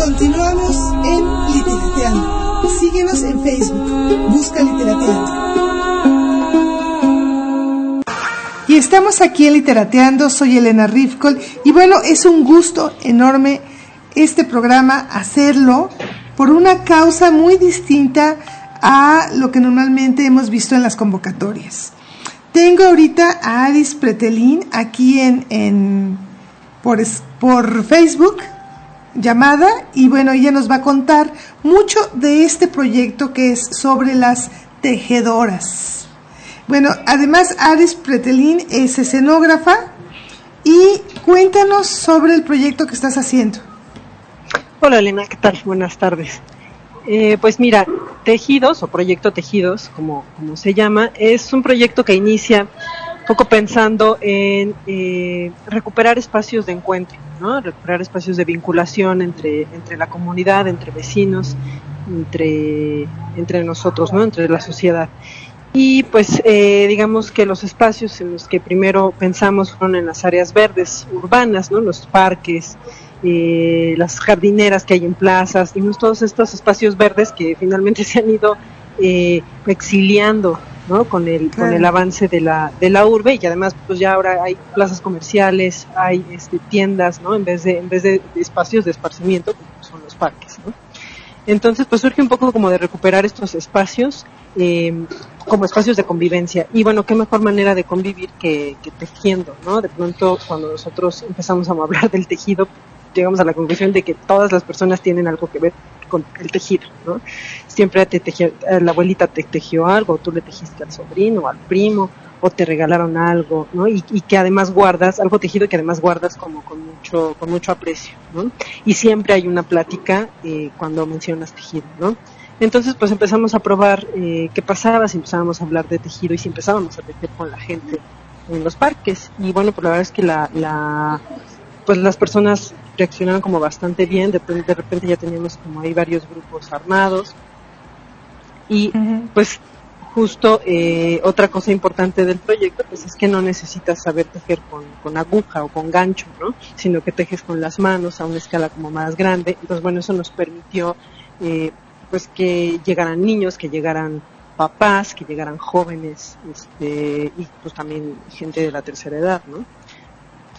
Continuamos en Literateando. Síguenos en Facebook. Busca Literateando. Y estamos aquí en Literateando. Soy Elena Rifkol. Y bueno, es un gusto enorme este programa hacerlo por una causa muy distinta a lo que normalmente hemos visto en las convocatorias. Tengo ahorita a Alice Pretelín aquí en, en por, por Facebook llamada y bueno, ella nos va a contar mucho de este proyecto que es sobre las tejedoras. Bueno, además Aris Pretelín es escenógrafa y cuéntanos sobre el proyecto que estás haciendo. Hola Elena, ¿qué tal? Buenas tardes. Eh, pues mira, Tejidos o Proyecto Tejidos, como, como se llama, es un proyecto que inicia poco pensando en eh, recuperar espacios de encuentro, ¿no? recuperar espacios de vinculación entre, entre la comunidad, entre vecinos, entre, entre nosotros, ¿no? entre la sociedad. Y pues eh, digamos que los espacios en los que primero pensamos fueron en las áreas verdes urbanas, ¿no? los parques, eh, las jardineras que hay en plazas, y todos estos espacios verdes que finalmente se han ido exiliando ¿no? Con el, con el avance de la, de la urbe y además pues ya ahora hay plazas comerciales, hay este, tiendas, ¿no? En vez de, en vez de espacios de esparcimiento, como son los parques, ¿no? Entonces pues surge un poco como de recuperar estos espacios eh, como espacios de convivencia. Y bueno, qué mejor manera de convivir que, que tejiendo, ¿no? De pronto cuando nosotros empezamos a hablar del tejido, llegamos a la conclusión de que todas las personas tienen algo que ver con el tejido, ¿no? Siempre te tejió, la abuelita te tejió algo, tú le tejiste al sobrino, al primo, o te regalaron algo, ¿no? Y, que además guardas, algo tejido que además guardas como con mucho, con mucho aprecio, ¿no? Y siempre hay una plática eh, cuando mencionas tejido, ¿no? Entonces, pues empezamos a probar eh, qué pasaba si empezábamos a hablar de tejido y si empezábamos a tejer con la gente en los parques. Y bueno, pues la verdad es que la pues las personas reaccionaron como bastante bien, de, de repente ya teníamos como ahí varios grupos armados y pues justo eh, otra cosa importante del proyecto pues es que no necesitas saber tejer con, con, aguja o con gancho, ¿no? Sino que tejes con las manos a una escala como más grande. Entonces bueno, eso nos permitió eh, pues que llegaran niños, que llegaran papás, que llegaran jóvenes este, y pues también gente de la tercera edad, ¿no?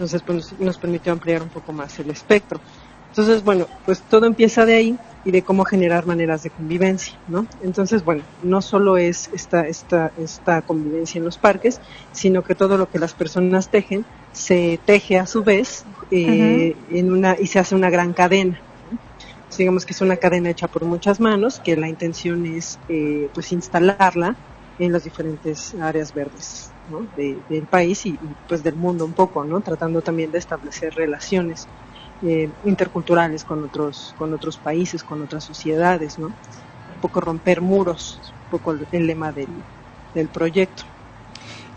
Entonces, pues nos permitió ampliar un poco más el espectro. Entonces, bueno, pues todo empieza de ahí y de cómo generar maneras de convivencia, ¿no? Entonces, bueno, no solo es esta, esta, esta convivencia en los parques, sino que todo lo que las personas tejen se teje a su vez eh, en una, y se hace una gran cadena. digamos que es una cadena hecha por muchas manos, que la intención es eh, pues instalarla en las diferentes áreas verdes del país y, pues del mundo un poco, ¿no? Tratando también de establecer relaciones eh, interculturales con otros, con otros países, con otras sociedades, ¿no? Un poco romper muros, un poco el, lema del, del proyecto.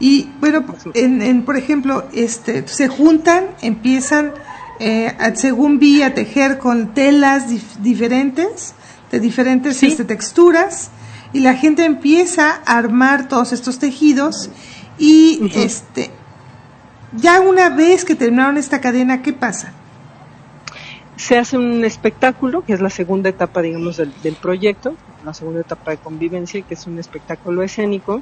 Y bueno, en, por ejemplo, este, se juntan, empiezan, eh, según vi, a tejer con telas diferentes, de diferentes este, texturas, y la gente empieza a armar todos estos tejidos y este, ya una vez que terminaron esta cadena, ¿qué pasa? Se hace un espectáculo, que es la segunda etapa, digamos, del, proyecto, la segunda etapa de convivencia, que es un espectáculo escénico,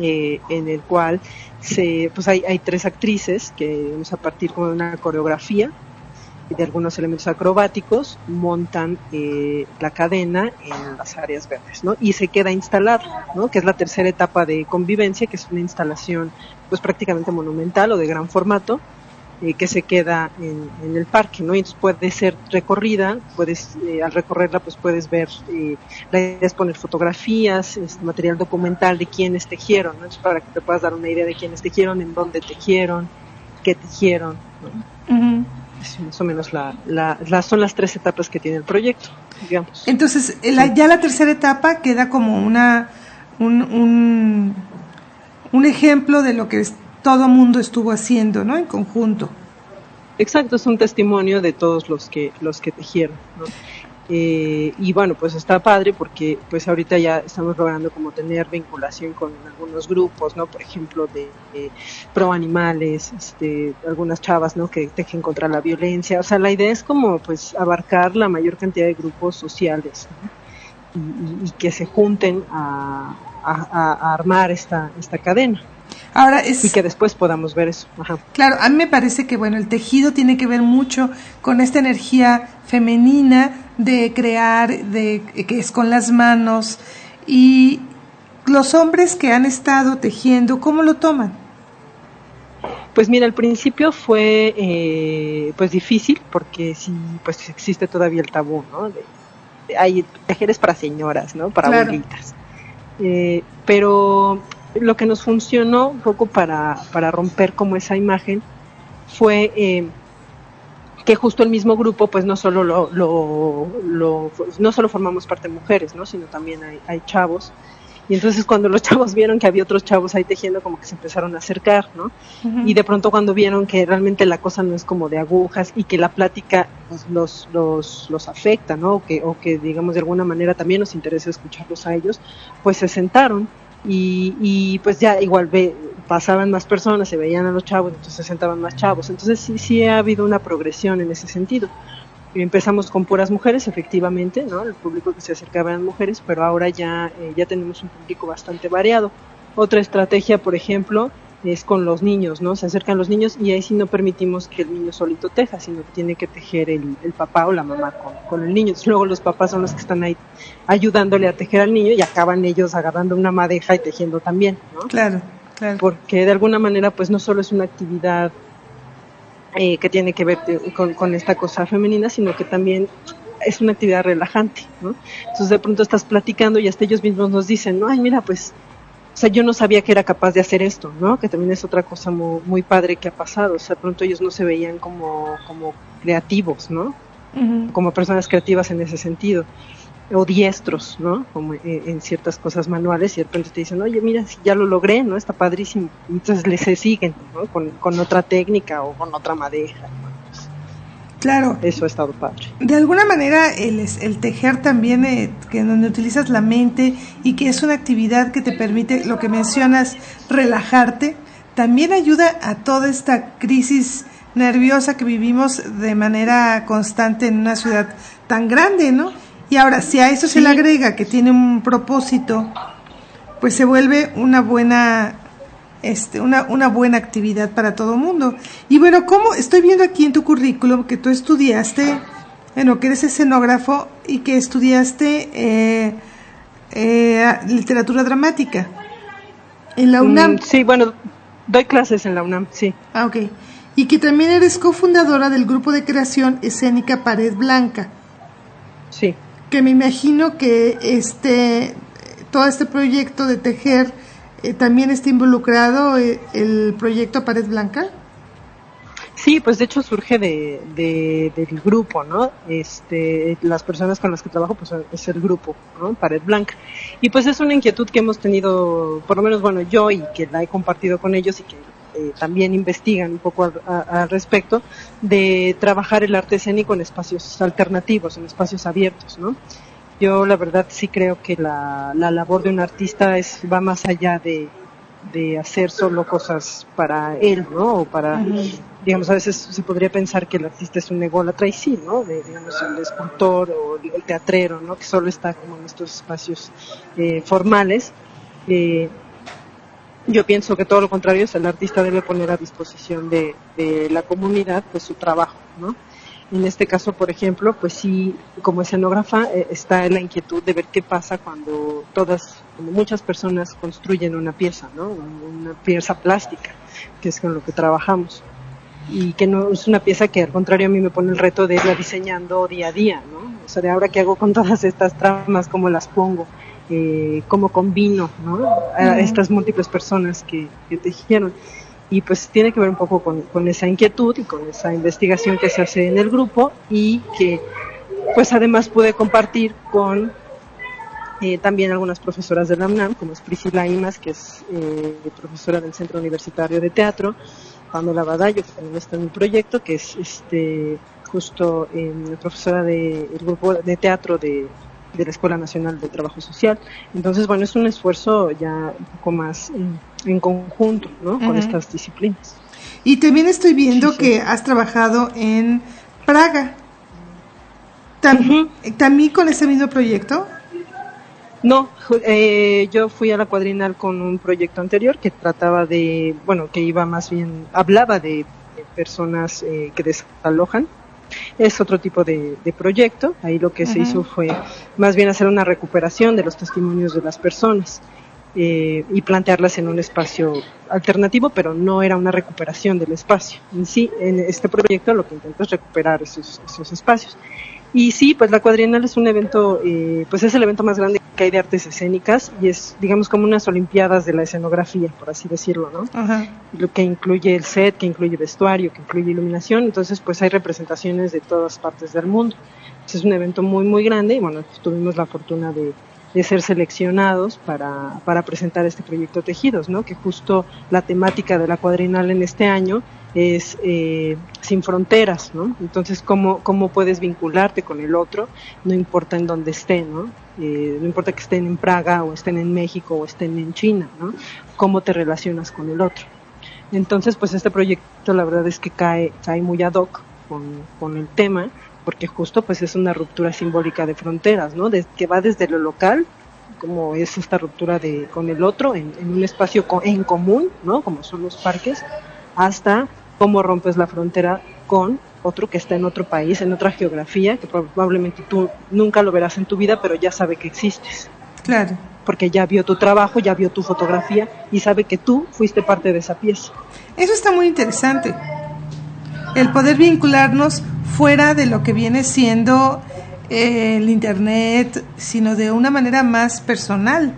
eh, en el cual se, pues hay, hay tres actrices que vamos a partir con una coreografía de algunos elementos acrobáticos, montan eh, la cadena en las áreas verdes, ¿no? Y se queda instalado, ¿no? Que es la tercera etapa de convivencia, que es una instalación, pues prácticamente monumental o de gran formato, eh, que se queda en, el parque, ¿no? Y entonces puede ser recorrida, puedes, eh, al recorrerla, pues puedes ver, la idea es poner fotografías, este, material documental de quiénes tejieron, ¿no? para que te puedas dar una idea de quiénes tejieron, en dónde tejieron, qué tejieron, ¿no? Más o menos la, son las tres etapas que tiene el proyecto, digamos. Entonces, ya la tercera etapa queda como una un, un, ejemplo de lo que todo mundo estuvo haciendo, ¿no? En conjunto. Exacto, es un testimonio de todos los que los que tejieron, Eh, y bueno, pues está padre porque pues ahorita ya estamos logrando como tener vinculación con algunos grupos, ¿no? Por ejemplo, de, pro animales, este, algunas chavas, ¿no? Que tejen contra la violencia. O sea, la idea es como pues abarcar la mayor cantidad de grupos sociales y, que se junten a, armar esta, esta cadena. Ahora es, y que después podamos ver eso. Claro, a mí me parece que bueno, el tejido tiene que ver mucho con esta energía femenina de crear, de que es con las manos y los hombres que han estado tejiendo, ¿cómo lo toman? Pues mira, al principio fue eh, pues difícil porque sí, pues existe todavía el tabú, ¿no? hay tejeres para señoras, ¿no? Para abuelitas. Eh, pero lo que nos funcionó un poco para, para romper como esa imagen fue eh, que justo el mismo grupo pues no solo lo, lo, no solo formamos parte de mujeres no sino también hay, hay chavos y entonces cuando los chavos vieron que había otros chavos ahí tejiendo, como que se empezaron a acercar, ¿no? Y de pronto cuando vieron que realmente la cosa no es como de agujas y que la plática pues, los, los, los afecta, ¿no? O que, o que digamos de alguna manera también nos interesa escucharlos a ellos, pues se sentaron y, y pues ya igual ve, pasaban más personas, se veían a los chavos, entonces se sentaban más chavos. Entonces sí, sí ha habido una progresión en ese sentido empezamos con puras mujeres, efectivamente, ¿no? El público que se acercaba eran mujeres, pero ahora ya, eh, ya tenemos un público bastante variado. Otra estrategia, por ejemplo, es con los niños, ¿no? Se acercan los niños y ahí sí no permitimos que el niño solito teja, sino que tiene que tejer el, el papá o la mamá con, con, el niño. luego los papás son los que están ahí ayudándole a tejer al niño y acaban ellos agarrando una madeja y tejiendo también, ¿no? Claro, claro. Porque de alguna manera, pues no solo es una actividad eh, que tiene que ver con, con, esta cosa femenina, sino que también es una actividad relajante, ¿no? Entonces de pronto estás platicando y hasta ellos mismos nos dicen, no, ay, mira, pues, o sea, yo no sabía que era capaz de hacer esto, ¿no? Que también es otra cosa muy, muy padre que ha pasado, o sea, de pronto ellos no se veían como, como creativos, ¿no? Como personas creativas en ese sentido o diestros, ¿no? Como en, ciertas cosas manuales y de repente te dicen, oye, mira, si ya lo logré, ¿no? Está padrísimo. entonces les siguen, ¿no? Con, con, otra técnica o con otra madeja. Claro. Eso ha estado padre. De alguna manera, el, el tejer también, eh, que donde utilizas la mente y que es una actividad que te permite, lo que mencionas, relajarte, también ayuda a toda esta crisis nerviosa que vivimos de manera constante en una ciudad tan grande, ¿no? Y ahora, si a eso se le agrega que tiene un propósito, pues se vuelve una buena, este, una, una buena actividad para todo el mundo. Y bueno, como estoy viendo aquí en tu currículum que tú estudiaste, bueno, que eres escenógrafo y que estudiaste eh, eh, literatura dramática en la UNAM. Mm, sí, bueno, doy clases en la UNAM, sí. Ah, ok. Y que también eres cofundadora del grupo de creación escénica Pared Blanca. Sí que me imagino que este todo este proyecto de tejer eh, también está involucrado eh, el proyecto Pared Blanca. Sí, pues de hecho surge de, del grupo, ¿no? Este, las personas con las que trabajo, pues es el grupo, ¿no? Pared Blanca. Y pues es una inquietud que hemos tenido, por lo menos, bueno, yo y que la he compartido con ellos y que eh, también investigan un poco al, respecto, de trabajar el arte escénico en espacios alternativos, en espacios abiertos, ¿no? Yo la verdad sí creo que la, la labor de un artista es, va más allá de, de hacer solo cosas para él, ¿no? O para, digamos, a veces se podría pensar que el artista es un ególatra y sí, ¿no? De, digamos, el escultor o el teatrero, ¿no? Que solo está como en estos espacios eh, formales. Eh, yo pienso que todo lo contrario, el artista debe poner a disposición de, la comunidad pues su trabajo, ¿no? En este caso, por ejemplo, pues sí, como escenógrafa eh, está la inquietud de ver qué pasa cuando todas, como muchas personas construyen una pieza, ¿no? Una pieza plástica, que es con lo que trabajamos. Y que no es una pieza que al contrario a mí me pone el reto de irla diseñando día a día, ¿no? O sea, de ahora qué hago con todas estas tramas, cómo las pongo eh, cómo combino ¿no? a estas múltiples personas que, que tejieron. Y pues tiene que ver un poco con, con, esa inquietud y con esa investigación que se hace en el grupo y que pues además pude compartir con eh, también algunas profesoras de la UNAM, como es Priscila Imas, que es eh, profesora del Centro Universitario de Teatro, Pamela Badallo, que también está en mi proyecto, que es este justo eh, profesora del grupo de teatro de, la Escuela Nacional de Trabajo Social. Entonces, bueno, es un esfuerzo ya un poco más en, conjunto, ¿no? Con estas disciplinas. Y también estoy viendo que has trabajado en Praga. ¿También con ese mismo proyecto? No, eh, yo fui a la cuadrinal con un proyecto anterior que trataba de, bueno, que iba más bien, hablaba de, personas eh, que desalojan. Es otro tipo de, proyecto. Ahí lo que se hizo fue más bien hacer una recuperación de los testimonios de las personas. Eh, y plantearlas en un espacio alternativo, pero no era una recuperación del espacio. En sí, en este proyecto lo que intento es recuperar esos, esos espacios. Y sí, pues la cuadrienal es un evento, eh, pues es el evento más grande que hay de artes escénicas y es, digamos, como unas olimpiadas de la escenografía, por así decirlo, ¿no? Ajá. Lo que incluye el set, que incluye vestuario, que incluye iluminación, entonces pues hay representaciones de todas partes del mundo. es un evento muy, muy grande y bueno, pues, tuvimos la fortuna de, de ser seleccionados para, para presentar este proyecto Tejidos, ¿no? Que justo la temática de la cuadrinal en este año es eh, sin fronteras, ¿no? Entonces, ¿cómo, ¿cómo puedes vincularte con el otro? No importa en dónde estén, ¿no? Eh, no importa que estén en Praga o estén en México o estén en China, ¿no? ¿Cómo te relacionas con el otro? Entonces, pues este proyecto la verdad es que cae, cae muy ad hoc con, con el tema, porque justo pues es una ruptura simbólica de fronteras, ¿no? Que va desde lo local como es esta ruptura de con el otro en, en un espacio en común, ¿no? Como son los parques, hasta cómo rompes la frontera con otro que está en otro país, en otra geografía, que probablemente tú nunca lo verás en tu vida, pero ya sabe que existes. Claro. Porque ya vio tu trabajo, ya vio tu fotografía y sabe que tú fuiste parte de esa pieza. Eso está muy interesante. El poder vincularnos fuera de lo que viene siendo eh, el Internet, sino de una manera más personal.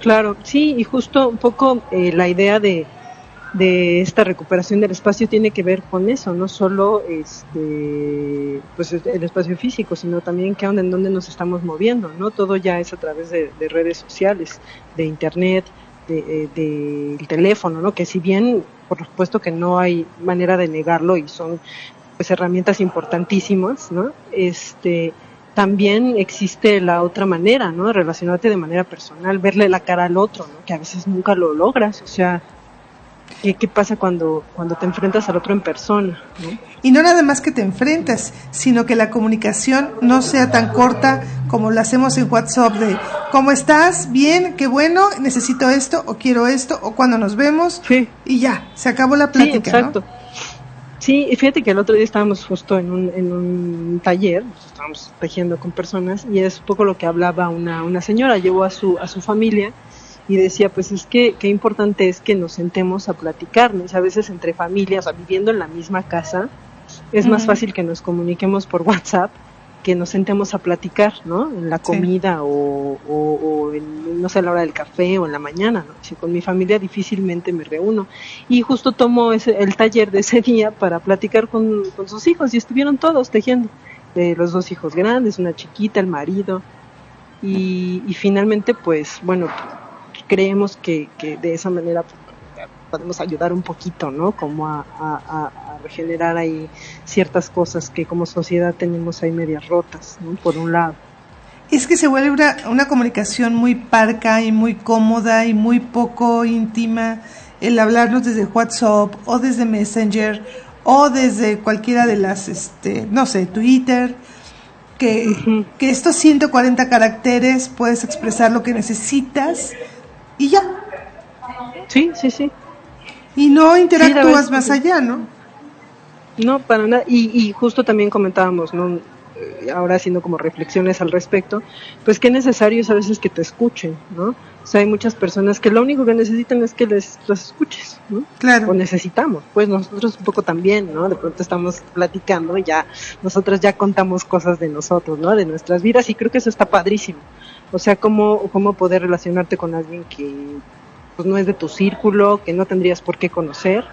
Claro, sí, y justo un poco eh, la idea de, de esta recuperación del espacio tiene que ver con eso, no solo este, pues el espacio físico, sino también qué onda, en dónde nos estamos moviendo, ¿no? Todo ya es a través de, redes sociales, de internet, del de, teléfono, ¿no? Que si bien, por supuesto que no hay manera de negarlo y son pues herramientas importantísimas, ¿no? Este, también existe la otra manera, ¿no? Relacionarte de manera personal, verle la cara al otro, ¿no? Que a veces nunca lo logras, o sea, ¿Qué, pasa cuando, cuando te enfrentas al otro en persona? Y no nada más que te enfrentas, sino que la comunicación no sea tan corta como lo hacemos en WhatsApp de ¿cómo estás? Bien, qué bueno, necesito esto o quiero esto o cuando nos vemos y ya, se acabó la plática. Sí, exacto. Sí, y fíjate que el otro día estábamos justo en un, en un taller, estábamos tejiendo con personas y es un poco lo que hablaba una, una señora, llevó a su, a su familia y decía, pues es que qué importante es que nos sentemos a platicar, ¿no? a veces entre familias, o viviendo en la misma casa, es más fácil que nos comuniquemos por WhatsApp que nos sentemos a platicar, ¿no? En la comida o, o, en, no sé, a la hora del café o en la mañana, ¿no? Si con mi familia difícilmente me reúno. Y justo tomo ese, el taller de ese día para platicar con, con sus hijos y estuvieron todos tejiendo. De los dos hijos grandes, una chiquita, el marido. Y, y finalmente, pues, bueno, creemos que, que de esa manera podemos ayudar un poquito, ¿no? Como a, regenerar ahí ciertas cosas que como sociedad tenemos ahí medias rotas, ¿no? Por un lado. Es que se vuelve una, una comunicación muy parca y muy cómoda y muy poco íntima el hablarnos desde WhatsApp o desde Messenger o desde cualquiera de las, este, no sé, Twitter, que, que estos 140 caracteres puedes expresar lo que necesitas y ya. Sí, sí, sí. Y no interactúas más allá, ¿no? No, para nada. Y, y justo también comentábamos, ¿no? Eh, ahora haciendo como reflexiones al respecto, pues qué necesario es a veces que te escuchen, ¿no? O sea, hay muchas personas que lo único que necesitan es que les los escuches, ¿no? Claro. O necesitamos, pues nosotros un poco también, ¿no? De pronto estamos platicando y ya, nosotros ya contamos cosas de nosotros, ¿no? De nuestras vidas y creo que eso está padrísimo. O sea, cómo, cómo poder relacionarte con alguien que pues, no es de tu círculo, que no tendrías por qué conocer,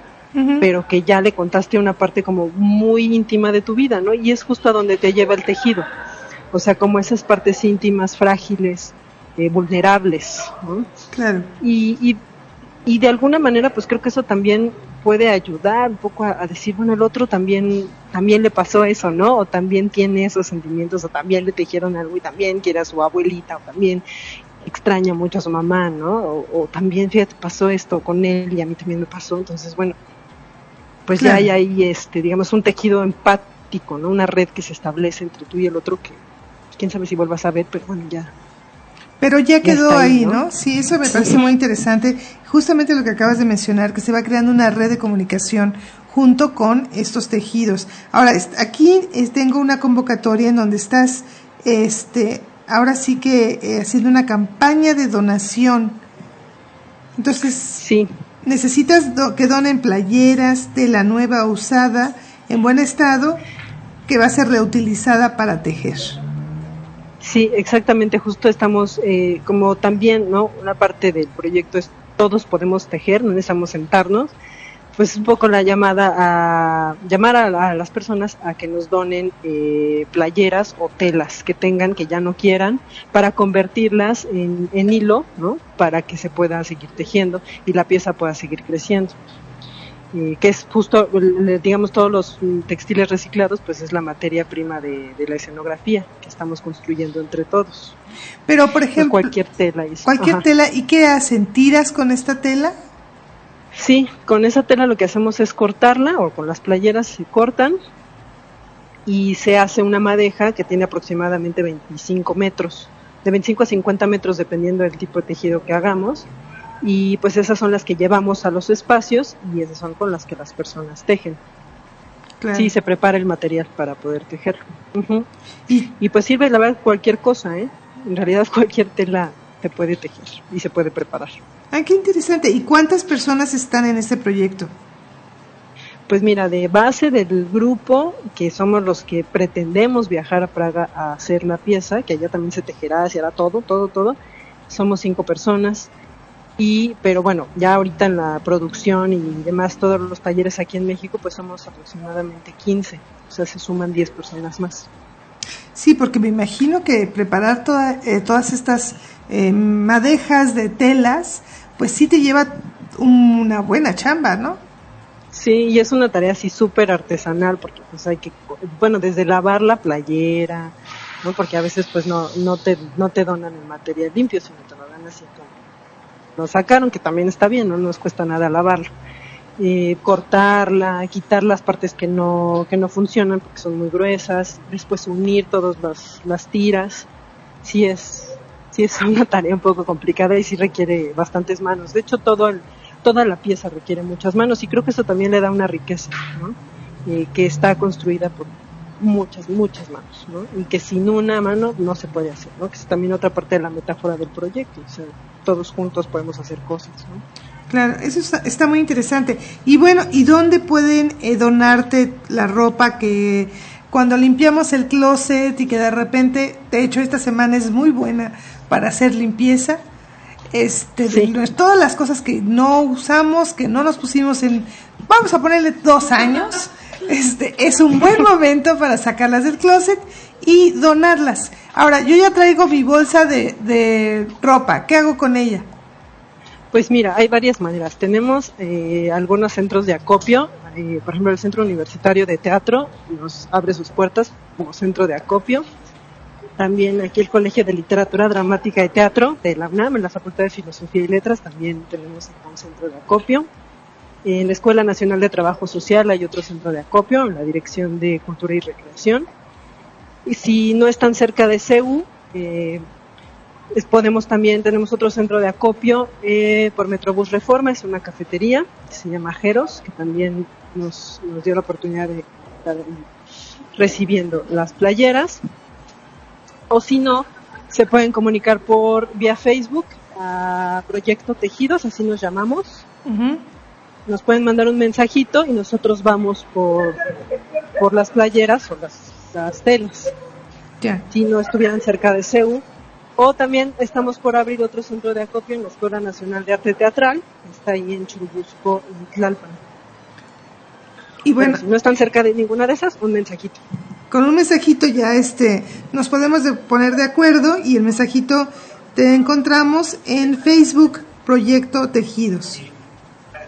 pero que ya le contaste una parte como muy íntima de tu vida, ¿no? Y es justo a donde te lleva el tejido. O sea, como esas partes íntimas, frágiles, eh, vulnerables, ¿no? Claro. Y, y, y de alguna manera, pues creo que eso también puede ayudar un poco a, decir, bueno, el otro también, también le pasó eso, ¿no? O también tiene esos sentimientos, o también le tejieron algo y también quiere a su abuelita, o también extraña mucho a su mamá, ¿no? O, también, fíjate, pasó esto con él y a mí también me pasó. Entonces, bueno, pues ya hay ahí, este, digamos, un tejido empático, ¿no? Una red que se establece entre tú y el otro que, quién sabe si vuelvas a ver, pero bueno, ya. Pero ya quedó ahí, ¿no? Sí, eso me parece muy interesante. Justamente lo que acabas de mencionar, que se va creando una red de comunicación junto con estos tejidos. Ahora, aquí tengo una convocatoria en donde estás este, ahora sí que eh, haciendo una campaña de donación. Entonces, sí. necesitas que donen playeras, tela nueva usada, en buen estado, que va a ser reutilizada para tejer. Sí, exactamente, justo estamos, eh, como también, ¿no? Una parte del proyecto es todos podemos tejer, no necesitamos sentarnos, pues un poco la llamada a llamar a, las personas a que nos donen eh, playeras o telas que tengan que ya no quieran para convertirlas en, hilo, ¿no? Para que se pueda seguir tejiendo y la pieza pueda seguir creciendo. Eh, que es justo, digamos, todos los textiles reciclados, pues es la materia prima de, la escenografía que estamos construyendo entre todos. Pero, por ejemplo, cualquier tela. Cualquier tela, ¿y qué hacen? ¿Tiras con esta tela? Sí, con esa tela lo que hacemos es cortarla o con las playeras se cortan y se hace una madeja que tiene aproximadamente 25 metros, de 25 a 50 metros dependiendo del tipo de tejido que hagamos y pues esas son las que llevamos a los espacios y esas son con las que las personas tejen. Sí, se prepara el material para poder tejer. ¿Y? y pues sirve la verdad cualquier cosa, ¿eh? En realidad cualquier tela te puede tejer y se puede preparar. Ah, qué interesante. ¿Y cuántas personas están en este proyecto? Pues mira, de base del grupo, que somos los que pretendemos viajar a Praga a hacer la pieza, que allá también se tejerá, se hará todo, todo, todo, somos cinco personas. Y, pero bueno, ya ahorita en la producción y demás, todos los talleres aquí en México, pues somos aproximadamente 15, o sea, se suman 10 personas más. Sí, porque me imagino que preparar eh, todas estas eh, madejas de telas, pues sí te lleva una buena chamba, ¿no? Sí, y es una tarea así súper artesanal, porque pues hay que, bueno, desde lavar la playera, ¿no? Porque a veces pues no, no te, no te donan el material limpio, sino te lo dan así como lo sacaron, que también está bien, no nos cuesta nada lavarlo. Eh, cortarla, quitar las partes que no, que no funcionan porque son muy gruesas, después unir todas las, las tiras, sí es, sí es una tarea un poco complicada y sí requiere bastantes manos. De hecho, todo el, toda la pieza requiere muchas manos y creo que eso también le da una riqueza, ¿no? Eh, que está construida por muchas, muchas manos, ¿no? Y que sin una mano no se puede hacer, ¿no? Que es también otra parte de la metáfora del proyecto, o sea, todos juntos podemos hacer cosas, ¿no? Claro, eso está, muy interesante. Y bueno, ¿y dónde pueden eh, donarte la ropa que cuando limpiamos el closet y que de repente, de hecho esta semana es muy buena para hacer limpieza. Este, todas las cosas que no usamos, que no nos pusimos en, vamos a ponerle dos años, este, es un buen momento para sacarlas del closet y donarlas. Ahora, yo ya traigo mi bolsa de, de ropa, ¿qué hago con ella? Pues mira, hay varias maneras. Tenemos eh, algunos centros de acopio, eh, por ejemplo el Centro Universitario de Teatro nos abre sus puertas como centro de acopio. También aquí el Colegio de Literatura Dramática y Teatro de la UNAM, en la Facultad de Filosofía y Letras, también tenemos un centro de acopio. En la Escuela Nacional de Trabajo Social hay otro centro de acopio, en la Dirección de Cultura y Recreación. Y si no están cerca de CEU, eh, podemos también, tenemos otro centro de acopio eh, por Metrobús Reforma, es una cafetería se llama Jeros, que también nos dio la oportunidad de estar recibiendo las playeras o si no, se pueden comunicar por vía Facebook a Proyecto Tejidos, así nos llamamos. Nos pueden mandar un mensajito y nosotros vamos por, por las playeras o las, telas. Si no estuvieran cerca de CEU. O también estamos por abrir otro centro de acopio en la Escuela Nacional de Arte Teatral, está ahí en Churubusco, en Tlalpan. Y bueno, si no están cerca de ninguna de esas, un mensajito con un mensajito ya este nos podemos poner de acuerdo y el mensajito te encontramos en Facebook Proyecto Tejidos.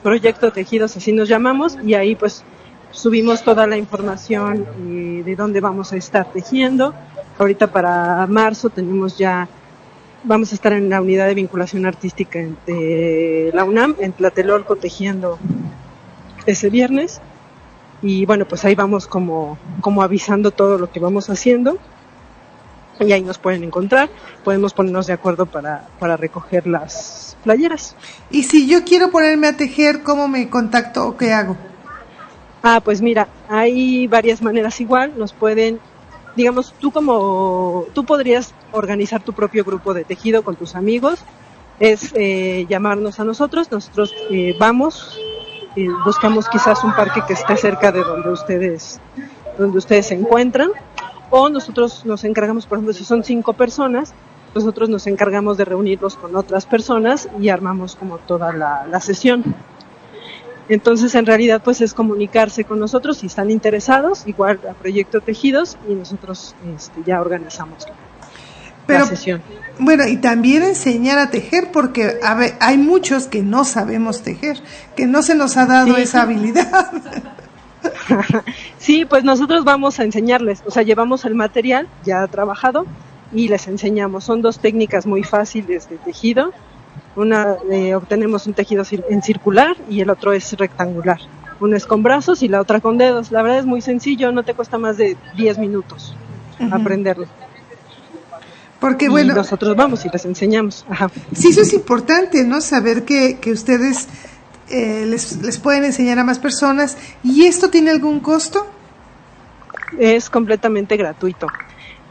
Proyecto Tejidos, así nos llamamos, y ahí pues subimos toda la información eh, de dónde vamos a estar tejiendo. Ahorita para marzo tenemos ya, vamos a estar en la unidad de vinculación artística de la UNAM, en Tlatelolco, tejiendo ese viernes. Y bueno, pues ahí vamos como, como avisando todo lo que vamos haciendo. Y ahí nos pueden encontrar. Podemos ponernos de acuerdo para, para recoger las playeras. Y si yo quiero ponerme a tejer, ¿cómo me contacto o qué hago? Ah, pues mira, hay varias maneras igual, nos pueden, digamos, tú como, tú podrías organizar tu propio grupo de tejido con tus amigos, es eh, llamarnos a nosotros, nosotros eh, vamos, eh, buscamos quizás un parque que esté cerca de donde ustedes, donde ustedes se encuentran, o nosotros nos encargamos, por ejemplo, si son cinco personas, nosotros nos encargamos de reunirlos con otras personas y armamos como toda la, la sesión. Entonces, en realidad, pues es comunicarse con nosotros si están interesados, igual a Proyecto Tejidos, y nosotros este, ya organizamos la sesión. Bueno, y también enseñar a tejer, porque a ver, hay muchos que no sabemos tejer, que no se nos ha dado esa habilidad. sí, pues nosotros vamos a enseñarles, o sea, llevamos el material ya trabajado y les enseñamos. Son dos técnicas muy fáciles de tejido una eh, obtenemos un tejido en circular y el otro es rectangular. Uno es con brazos y la otra con dedos. La verdad es muy sencillo, no te cuesta más de 10 minutos aprenderlo. Porque bueno, nosotros vamos y les enseñamos. Ajá. Sí, eso es importante, ¿no? Saber que, que ustedes eh, les, pueden enseñar a más personas. ¿Y esto tiene algún costo? Es completamente gratuito.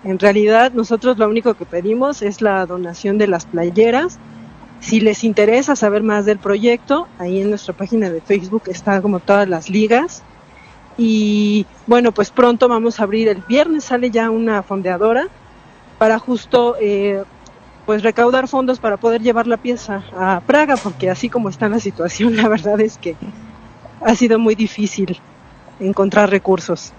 En realidad, nosotros lo único que pedimos es la donación de las playeras si les interesa saber más del proyecto, ahí en nuestra página de Facebook están como todas las ligas. Y bueno, pues pronto vamos a abrir, el viernes sale ya una fondeadora para justo eh, pues recaudar fondos para poder llevar la pieza a Praga, porque así como está la situación, la verdad es que ha sido muy difícil encontrar recursos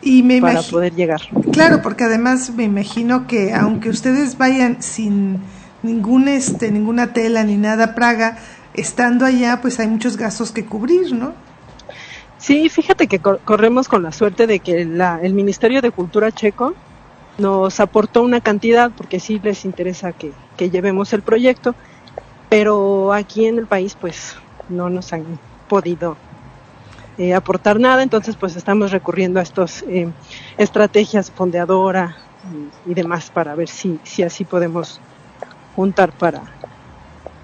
y me para poder llegar. Claro, porque además me imagino que aunque ustedes vayan sin ningún este, ninguna tela ni nada Praga, estando allá pues hay muchos gastos que cubrir, ¿no? Sí, fíjate que corremos con la suerte de que la, el Ministerio de Cultura checo nos aportó una cantidad porque sí les interesa que, que llevemos el proyecto, pero aquí en el país pues no nos han podido eh, aportar nada, entonces pues estamos recurriendo a estas eh, estrategias fondeadora y, demás para ver si, si así podemos juntar para,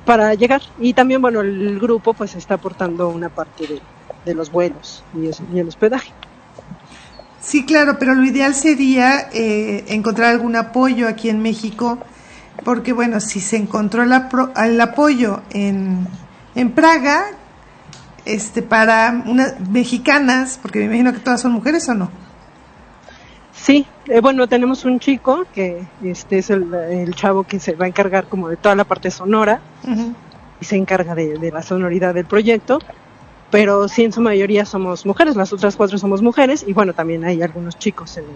para llegar. Y también, bueno, el grupo pues está aportando una parte de, de los vuelos y, el hospedaje. Sí, claro, pero lo ideal sería eh, encontrar algún apoyo aquí en México, porque bueno, si se encontró el, el apoyo en, en Praga, este, para unas mexicanas, porque me imagino que todas son mujeres o no. Sí, eh, bueno, tenemos un chico que este es el, chavo que se va a encargar como de toda la parte sonora y se encarga de, la sonoridad del proyecto, pero sí en su mayoría somos mujeres, las otras cuatro somos mujeres y bueno, también hay algunos chicos en el,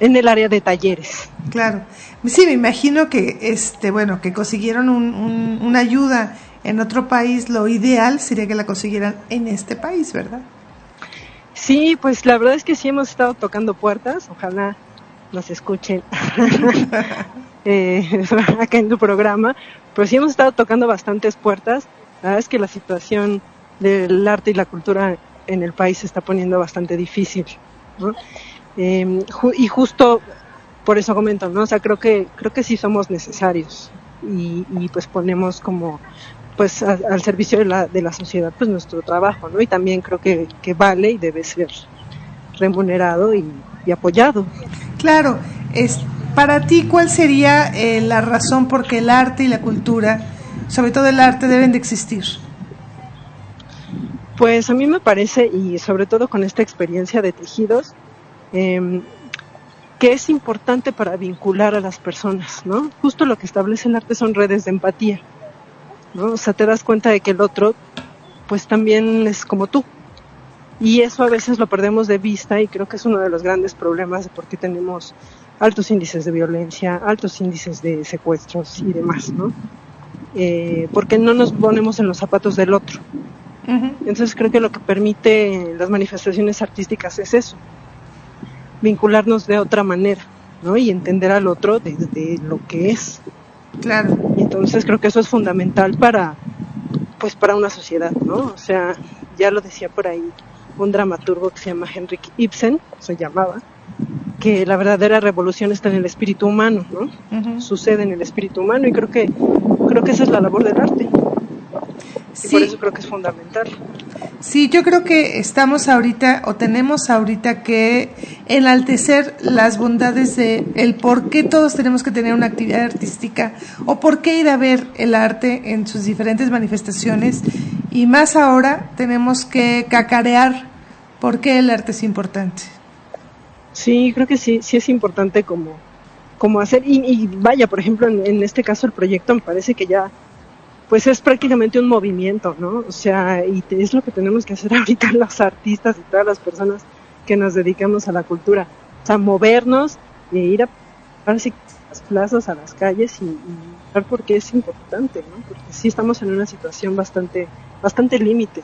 en el área de talleres. Claro, sí, me imagino que este, bueno, que consiguieron una ayuda en otro país, lo ideal sería que la consiguieran en este país, ¿verdad? Sí, pues la verdad es que sí hemos estado tocando puertas, ojalá nos escuchen eh, acá en tu programa, pero sí hemos estado tocando bastantes puertas. La verdad es que la situación del arte y la cultura en el país se está poniendo bastante difícil. Em, y justo por eso comento, ¿no? O sea, creo que, creo que sí somos necesarios y, y pues ponemos como pues al servicio de la, de la sociedad pues nuestro trabajo, ¿no? Y también creo que, que vale y debe ser remunerado y, apoyado. Claro, es, para ti, ¿cuál sería eh, la razón por qué el arte y la cultura, sobre todo el arte, deben de existir? Pues a mí me parece, y sobre todo con esta experiencia de tejidos, eh, que es importante para vincular a las personas, ¿no? Justo lo que establece el arte son redes de empatía. ¿no? O sea, te das cuenta de que el otro, pues también es como tú. Y eso a veces lo perdemos de vista y creo que es uno de los grandes problemas de por qué tenemos altos índices de violencia, altos índices de secuestros y demás, ¿no? Eh, porque no nos ponemos en los zapatos del otro. Entonces creo que lo que permite las manifestaciones artísticas es eso, vincularnos de otra manera, ¿no? Y entender al otro desde lo que es. Claro. Y entonces creo que eso es fundamental para, pues para una sociedad, ¿no? O sea, ya lo decía por ahí un dramaturgo que se llama Henrik Ibsen, se llamaba, que la verdadera revolución está en el espíritu humano, ¿no? Sucede en el espíritu humano y creo que creo que esa es la labor del arte. Y por eso creo que es fundamental. Sí, yo creo que estamos ahorita o tenemos ahorita que enaltecer las bondades de el por qué todos tenemos que tener una actividad artística o por qué ir a ver el arte en sus diferentes manifestaciones y más ahora tenemos que cacarear por qué el arte es importante. Sí, creo que sí, sí es importante como, como hacer y, vaya, por ejemplo, en, en este caso el proyecto me parece que ya pues es prácticamente un movimiento, ¿no? O sea, y es lo que tenemos que hacer ahorita los artistas y todas las personas que nos dedicamos a la cultura. O sea, movernos e ir a, a las plazas, a las calles y, y ver por qué es importante, ¿no? Porque sí estamos en una situación bastante, bastante límite.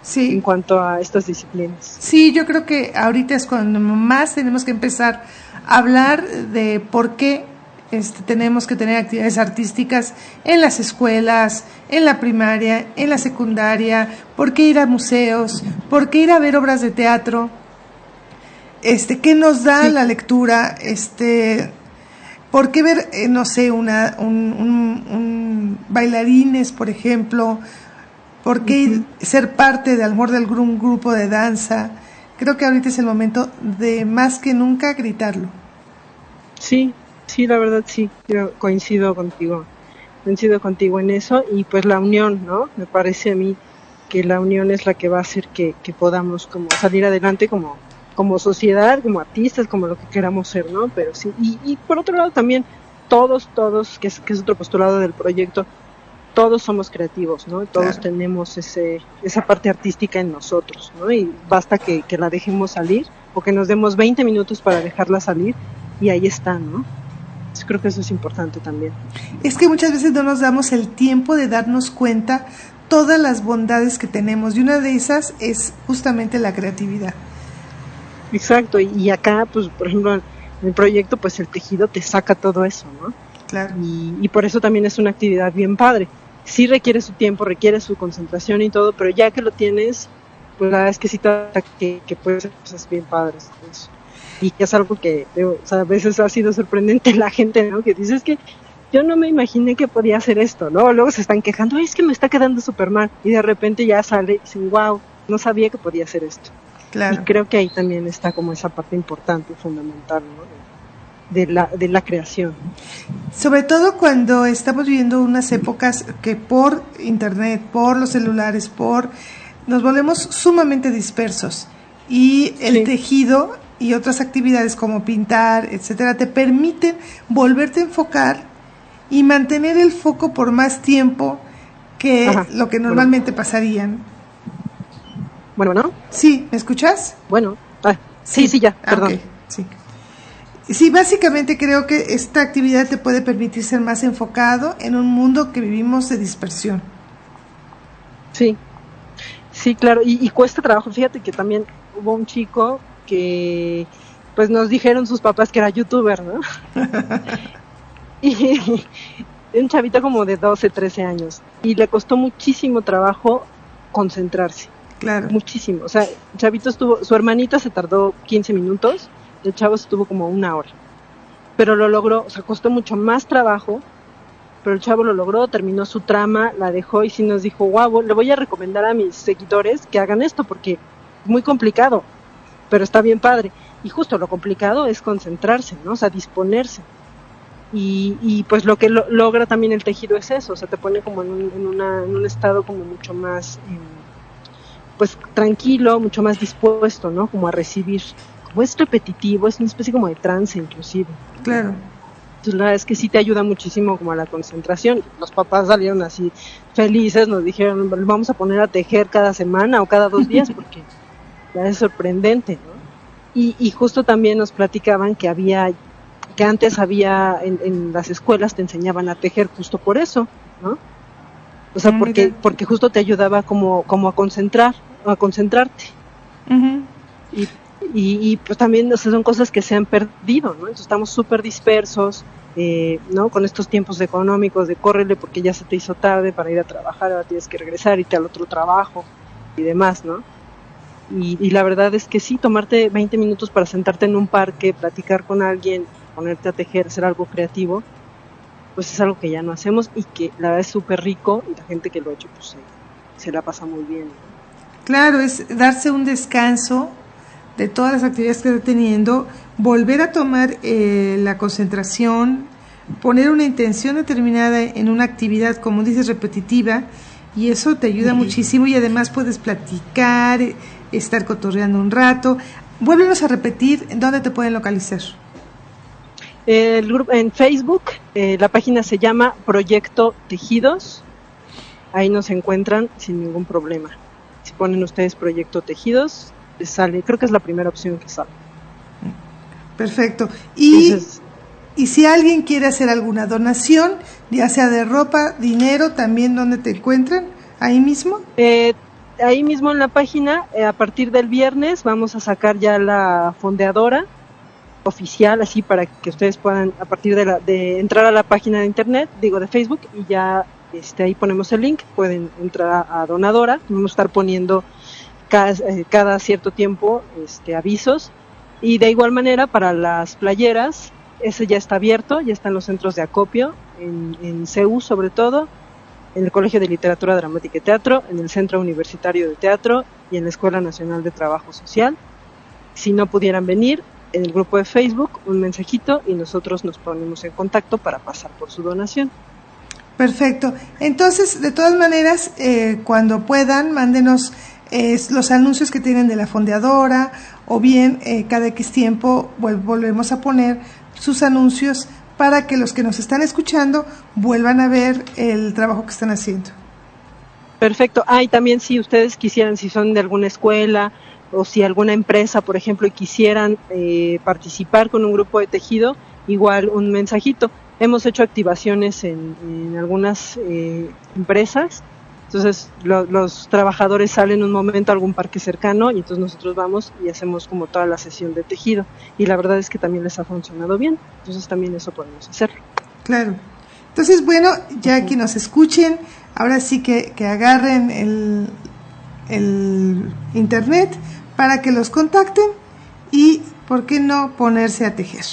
Sí. En cuanto a estas disciplinas. Sí, yo creo que ahorita es cuando más tenemos que empezar a hablar de por qué este, tenemos que tener actividades artísticas en las escuelas, en la primaria, en la secundaria, por qué ir a museos, por qué ir a ver obras de teatro, este, qué nos da la lectura, este, por qué ver, eh, no sé, una, un, bailarines, por ejemplo, por qué ser parte de, amor del un grupo de danza. Creo que ahorita es el momento de más que nunca gritarlo. Sí, Sí, la verdad sí, yo coincido contigo, coincido contigo en eso y pues la unión, ¿no? Me parece a mí que la unión es la que va a hacer que, podamos como salir adelante como, como sociedad, como artistas, como lo que queramos ser, ¿no? Pero sí, y, y por otro lado también todos, todos, que es, que es otro postulado del proyecto, todos somos creativos, ¿no? Todos tenemos ese, esa parte artística en nosotros, ¿no? Y basta que, que la dejemos salir o que nos demos 20 minutos para dejarla salir y ahí está, ¿no? Creo que eso es importante también. Es que muchas veces no nos damos el tiempo de darnos cuenta todas las bondades que tenemos y una de esas es justamente la creatividad. Exacto, y acá, pues, por ejemplo, en el proyecto, pues el tejido te saca todo eso, ¿no? Claro. Y, por eso también es una actividad bien padre. Sí requiere su tiempo, requiere su concentración y todo, pero ya que lo tienes, pues la verdad es que sí te que, que puedes hacer cosas bien padres. Eso y que es algo que a veces ha sido sorprendente la gente, ¿no? Que dices que yo no me imaginé que podía hacer esto, ¿no? Luego se están quejando, Ay, es que me está quedando súper mal y de repente ya sale y dicen, wow, no sabía que podía hacer esto. Claro. Y creo que ahí también está como esa parte importante, fundamental, ¿no? De la, de la creación. Sobre todo cuando estamos viviendo unas épocas que por internet, por los celulares, por nos volvemos sumamente dispersos y el tejido y otras actividades como pintar, etcétera, te permiten volverte a enfocar y mantener el foco por más tiempo que lo que normalmente pasarían. Bueno, ¿no? Sí, ¿me escuchas? Bueno, ah, sí, sí, ya, ah, perdón. sí. sí, básicamente creo que esta actividad te puede permitir ser más enfocado en un mundo que vivimos de dispersión. Sí, sí, claro, y, y cuesta trabajo. Fíjate que también hubo un chico que pues nos dijeron sus papás que era youtuber, ¿no? y un chavito como de 12, 13 años y le costó muchísimo trabajo concentrarse. Claro. Muchísimo. O sea, el chavito estuvo, su hermanita se tardó 15 minutos, el chavo estuvo como una hora. Pero lo logró, o sea, costó mucho más trabajo, pero el chavo lo logró, terminó su trama, la dejó y sí nos dijo, guau, le voy a recomendar a mis seguidores que hagan esto porque es muy complicado pero está bien padre. Y justo lo complicado es concentrarse, ¿no? O sea, disponerse. Y, y pues lo que logra también el tejido es eso, o sea, te pone como en un, en una, en un estado como mucho más, em, pues tranquilo, mucho más dispuesto, ¿no? Como a recibir. Como es repetitivo, es una especie como de trance inclusive. Claro. Entonces la verdad es que sí te ayuda muchísimo como a la concentración. Los papás salieron así felices, nos dijeron, vamos a poner a tejer cada semana o cada dos días porque es sorprendente, ¿no? Y, y, justo también nos platicaban que había, que antes había en, en, las escuelas te enseñaban a tejer justo por eso, ¿no? O sea, porque, porque justo te ayudaba como, como a concentrar, a concentrarte. y, y, pues también son cosas que se han perdido, ¿no? estamos súper dispersos, eh, ¿no? Con estos tiempos económicos de córrele porque ya se te hizo tarde para ir a trabajar, ahora tienes que regresar, irte al otro trabajo y demás, ¿no? Y, y, la verdad es que sí, tomarte 20 minutos para sentarte en un parque, platicar con alguien, ponerte a tejer, hacer algo creativo, pues es algo que ya no hacemos y que la verdad es súper rico y la gente que lo ha hecho pues se, la pasa muy bien. Claro, es darse un descanso de todas las actividades que está teniendo, volver a tomar eh, la concentración, poner una intención determinada en una actividad, como dices, repetitiva, y eso te ayuda muchísimo y además puedes platicar, estar cotorreando un rato. Vuélvenos a repetir, ¿dónde te pueden localizar? El grupo, en Facebook, eh, la página se llama Proyecto Tejidos. Ahí nos encuentran sin ningún problema. Si ponen ustedes Proyecto Tejidos, les sale, creo que es la primera opción que sale. Perfecto. Y, y si alguien quiere hacer alguna donación, ya sea de ropa, dinero, también, ¿dónde te encuentran? ¿Ahí mismo? Eh, ahí mismo en la página, eh, a partir del viernes vamos a sacar ya la fondeadora oficial, así para que ustedes puedan, a partir de, la, de entrar a la página de internet, digo de Facebook, y ya este, ahí ponemos el link, pueden entrar a, donadora, vamos a estar poniendo cada, eh, cada cierto tiempo este, avisos, y de igual manera para las playeras, ese ya está abierto, ya están los centros de acopio, en, en CEU sobre todo, en el Colegio de Literatura Dramática y Teatro, en el Centro Universitario de Teatro y en la Escuela Nacional de Trabajo Social. Si no pudieran venir, en el grupo de Facebook un mensajito y nosotros nos ponemos en contacto para pasar por su donación. Perfecto. Entonces, de todas maneras, eh, cuando puedan, mándenos eh, los anuncios que tienen de la fondeadora o bien eh, cada X tiempo volvemos a poner sus anuncios para que los que nos están escuchando vuelvan a ver el trabajo que están haciendo. Perfecto. Ah, y también si ustedes quisieran, si son de alguna escuela o si alguna empresa, por ejemplo, quisieran eh, participar con un grupo de tejido, igual un mensajito. Hemos hecho activaciones en, algunas eh, empresas entonces los trabajadores salen un momento a algún parque cercano y entonces nosotros vamos y hacemos como toda la sesión de tejido. Y la verdad es que también les ha funcionado bien. Entonces también eso podemos hacer. Claro. Entonces, bueno, ya que nos escuchen, ahora sí que, que agarren el, el internet para que los contacten y, ¿por qué no ponerse a tejer?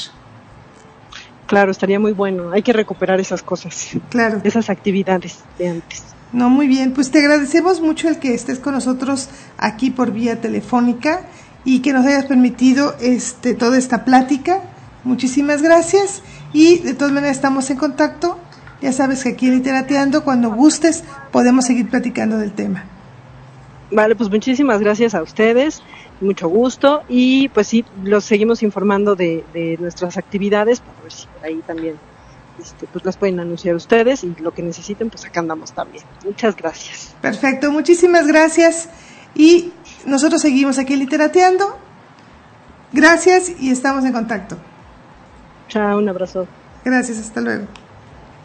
Claro, estaría muy bueno. Hay que recuperar esas cosas. Claro. Esas actividades de antes. No, muy bien. Pues te agradecemos mucho el que estés con nosotros aquí por vía telefónica y que nos hayas permitido este, toda esta plática. Muchísimas gracias y de todas maneras estamos en contacto. Ya sabes que aquí en Literateando, cuando gustes, podemos seguir platicando del tema. Vale, pues muchísimas gracias a ustedes, mucho gusto y pues sí, los seguimos informando de, de nuestras actividades para ver si ahí también este, pues las pueden anunciar ustedes y lo que necesiten, pues acá andamos también. Muchas gracias. Perfecto, muchísimas gracias. Y nosotros seguimos aquí literateando. Gracias y estamos en contacto. Chao, un abrazo. Gracias, hasta luego.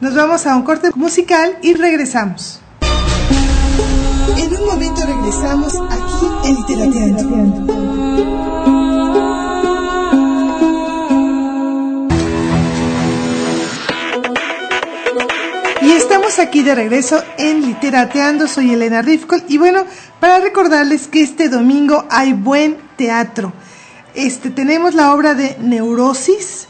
Nos vamos a un corte musical y regresamos. En un momento regresamos aquí en Literateando. Aquí de regreso en Literateando, soy Elena Rifkol y bueno, para recordarles que este domingo hay buen teatro. Este, tenemos la obra de Neurosis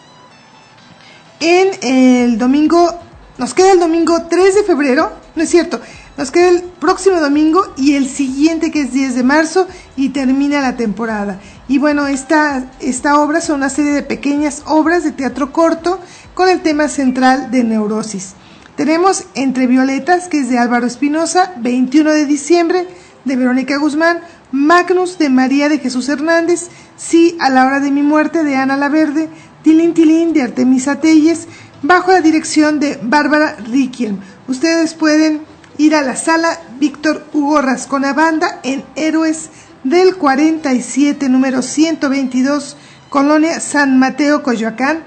en el domingo, nos queda el domingo 3 de febrero, no es cierto, nos queda el próximo domingo y el siguiente que es 10 de marzo y termina la temporada. Y bueno, esta, esta obra son una serie de pequeñas obras de teatro corto con el tema central de neurosis. Tenemos Entre Violetas, que es de Álvaro Espinosa, 21 de diciembre, de Verónica Guzmán, Magnus, de María de Jesús Hernández, Sí, a la hora de mi muerte, de Ana Laverde, Tilín Tilín, de Artemisa Telles, bajo la dirección de Bárbara Riquien. Ustedes pueden ir a la sala Víctor Hugo Rascona Banda en Héroes del 47, número 122, Colonia San Mateo, Coyoacán,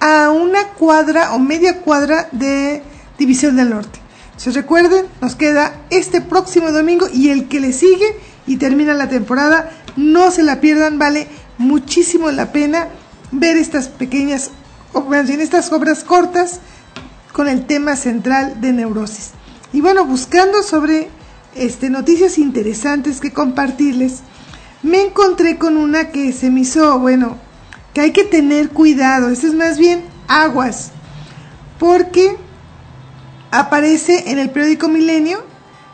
a una cuadra o media cuadra de División del Norte. Se recuerden, nos queda este próximo domingo y el que le sigue y termina la temporada. No se la pierdan, vale muchísimo la pena ver estas pequeñas, en estas obras cortas con el tema central de neurosis. Y bueno, buscando sobre este, noticias interesantes que compartirles, me encontré con una que se me hizo, bueno, que hay que tener cuidado. Esto es más bien aguas, porque aparece en el periódico Milenio,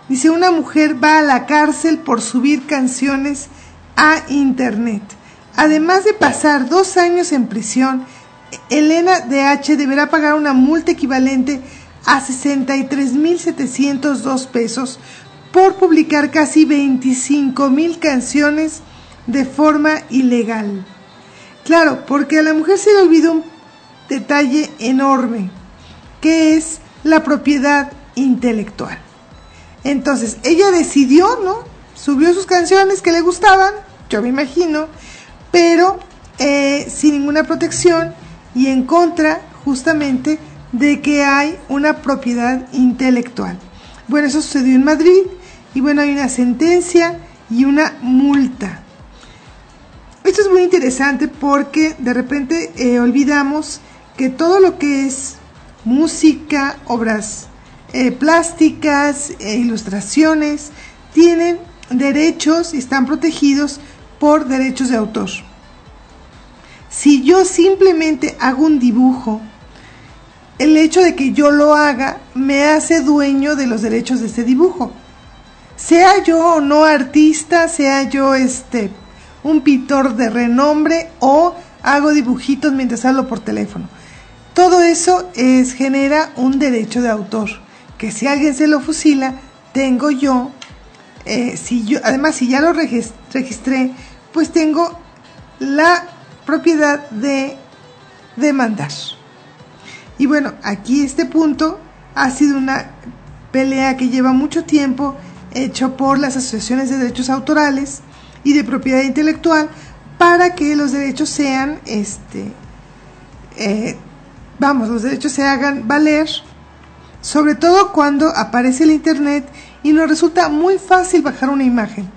dice una mujer va a la cárcel por subir canciones a internet. Además de pasar dos años en prisión, Elena DH deberá pagar una multa equivalente a 63.702 pesos por publicar casi 25.000 canciones de forma ilegal. Claro, porque a la mujer se le olvidó un detalle enorme, que es la propiedad intelectual. Entonces, ella decidió, ¿no? Subió sus canciones que le gustaban, yo me imagino, pero eh, sin ninguna protección y en contra justamente de que hay una propiedad intelectual. Bueno, eso sucedió en Madrid y bueno, hay una sentencia y una multa. Esto es muy interesante porque de repente eh, olvidamos que todo lo que es música, obras eh, plásticas, e ilustraciones, tienen derechos y están protegidos por derechos de autor. Si yo simplemente hago un dibujo, el hecho de que yo lo haga me hace dueño de los derechos de ese dibujo. Sea yo o no artista, sea yo este un pintor de renombre o hago dibujitos mientras hablo por teléfono. Todo eso es, genera un derecho de autor, que si alguien se lo fusila, tengo yo, eh, si yo, además si ya lo registré, pues tengo la propiedad de demandar. Y bueno, aquí este punto ha sido una pelea que lleva mucho tiempo, hecho por las asociaciones de derechos autorales y de propiedad intelectual, para que los derechos sean, este, eh, vamos, los derechos se hagan valer, sobre todo cuando aparece el Internet y nos resulta muy fácil bajar una imagen.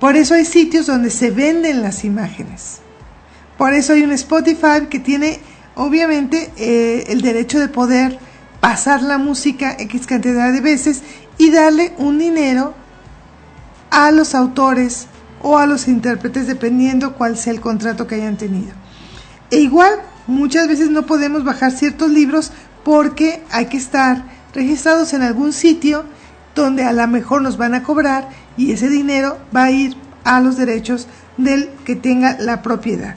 Por eso hay sitios donde se venden las imágenes. Por eso hay un Spotify que tiene obviamente eh, el derecho de poder pasar la música X cantidad de veces y darle un dinero a los autores o a los intérpretes dependiendo cuál sea el contrato que hayan tenido. E igual, muchas veces no podemos bajar ciertos libros porque hay que estar registrados en algún sitio donde a lo mejor nos van a cobrar y ese dinero va a ir a los derechos del que tenga la propiedad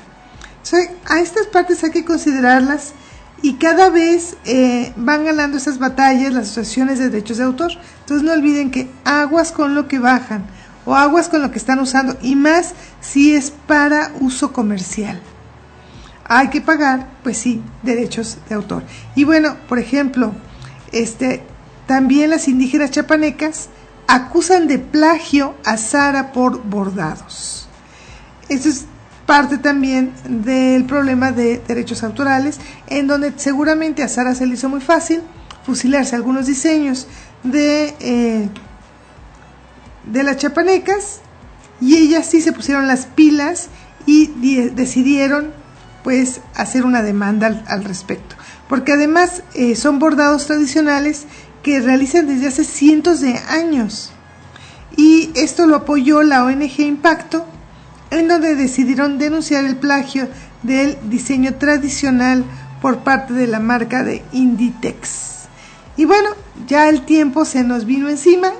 a estas partes hay que considerarlas y cada vez eh, van ganando esas batallas las asociaciones de derechos de autor. Entonces no olviden que aguas con lo que bajan o aguas con lo que están usando y más si es para uso comercial. Hay que pagar, pues sí, derechos de autor. Y bueno, por ejemplo, este, también las indígenas chapanecas acusan de plagio a Sara por bordados. Eso es parte también del problema de derechos autorales, en donde seguramente a Sara se le hizo muy fácil fusilarse algunos diseños de, eh, de las chapanecas y ellas sí se pusieron las pilas y decidieron pues hacer una demanda al, respecto. Porque además eh, son bordados tradicionales que realizan desde hace cientos de años. Y esto lo apoyó la ONG Impacto en donde decidieron denunciar el plagio del diseño tradicional por parte de la marca de Inditex. Y bueno, ya el tiempo se nos vino encima,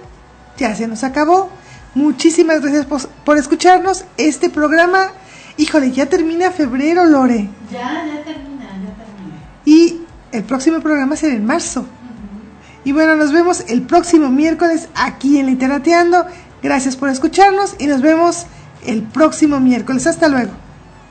ya se nos acabó. Muchísimas gracias por, escucharnos. Este programa, híjole, ya termina febrero, Lore. Ya, ya termina, ya termina. Y el próximo programa será en marzo. Y bueno, nos vemos el próximo miércoles aquí en Literateando. Gracias por escucharnos y nos vemos el próximo miércoles. Hasta luego.